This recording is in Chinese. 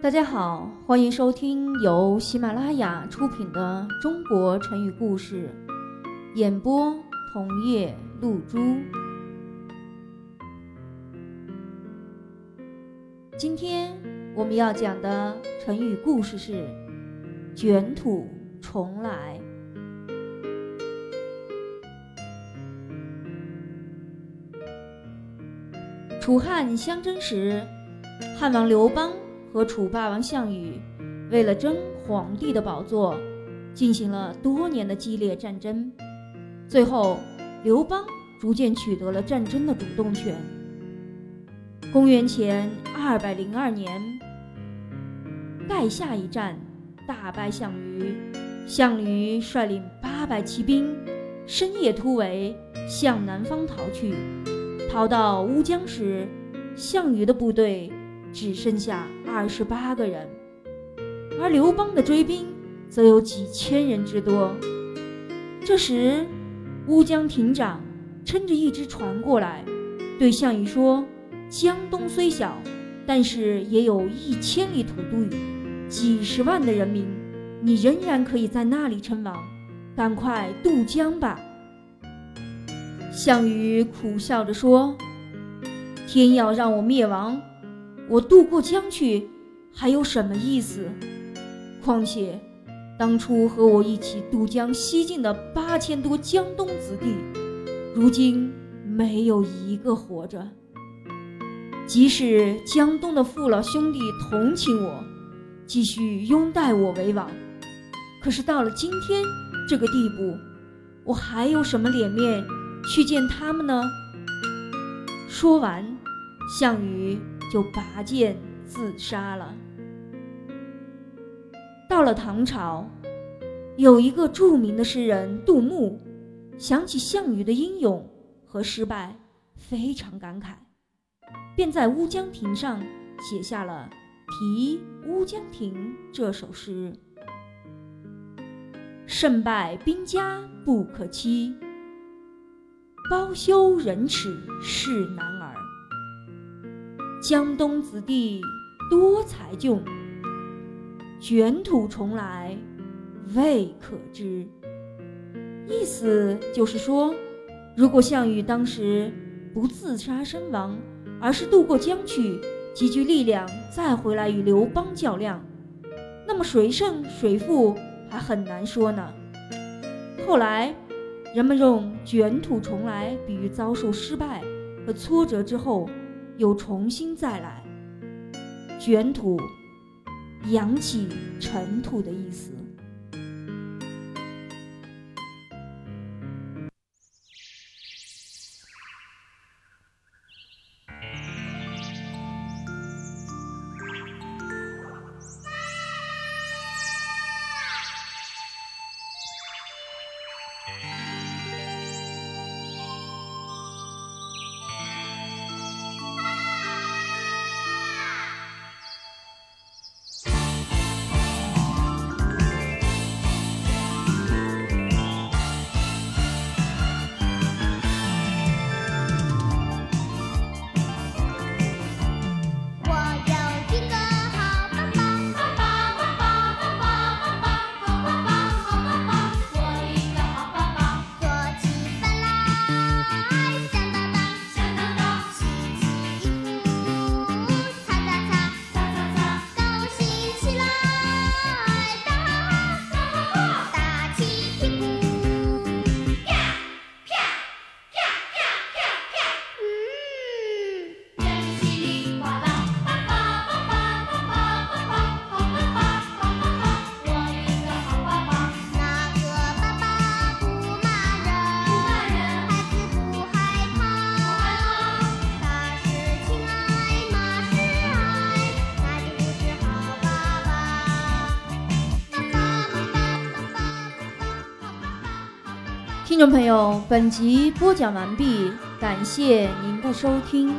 大家好，欢迎收听由喜马拉雅出品的《中国成语故事》，演播桐叶露珠。今天我们要讲的成语故事是“卷土重来”。楚汉相争时，汉王刘邦。和楚霸王项羽为了争皇帝的宝座，进行了多年的激烈战争。最后，刘邦逐渐取得了战争的主动权。公元前二百零二年，垓下一战大败项羽，项羽率领八百骑兵深夜突围，向南方逃去。逃到乌江时，项羽的部队。只剩下二十八个人，而刘邦的追兵则有几千人之多。这时，乌江亭长撑着一只船过来，对项羽说：“江东虽小，但是也有一千里土地，几十万的人民，你仍然可以在那里称王。赶快渡江吧。”项羽苦笑着说：“天要让我灭亡。”我渡过江去，还有什么意思？况且，当初和我一起渡江西进的八千多江东子弟，如今没有一个活着。即使江东的父老兄弟同情我，继续拥戴我为王，可是到了今天这个地步，我还有什么脸面去见他们呢？说完，项羽。就拔剑自杀了。到了唐朝，有一个著名的诗人杜牧，想起项羽的英勇和失败，非常感慨，便在乌江亭上写下了《题乌江亭》这首诗：“胜败兵家不可欺，包羞忍耻是男儿。”江东子弟多才俊，卷土重来未可知。意思就是说，如果项羽当时不自杀身亡，而是渡过江去，集聚力量再回来与刘邦较量，那么谁胜谁负还很难说呢。后来，人们用卷土重来比喻遭受失败和挫折之后。又重新再来，卷土扬起尘土的意思。听众朋友，本集播讲完毕，感谢您的收听。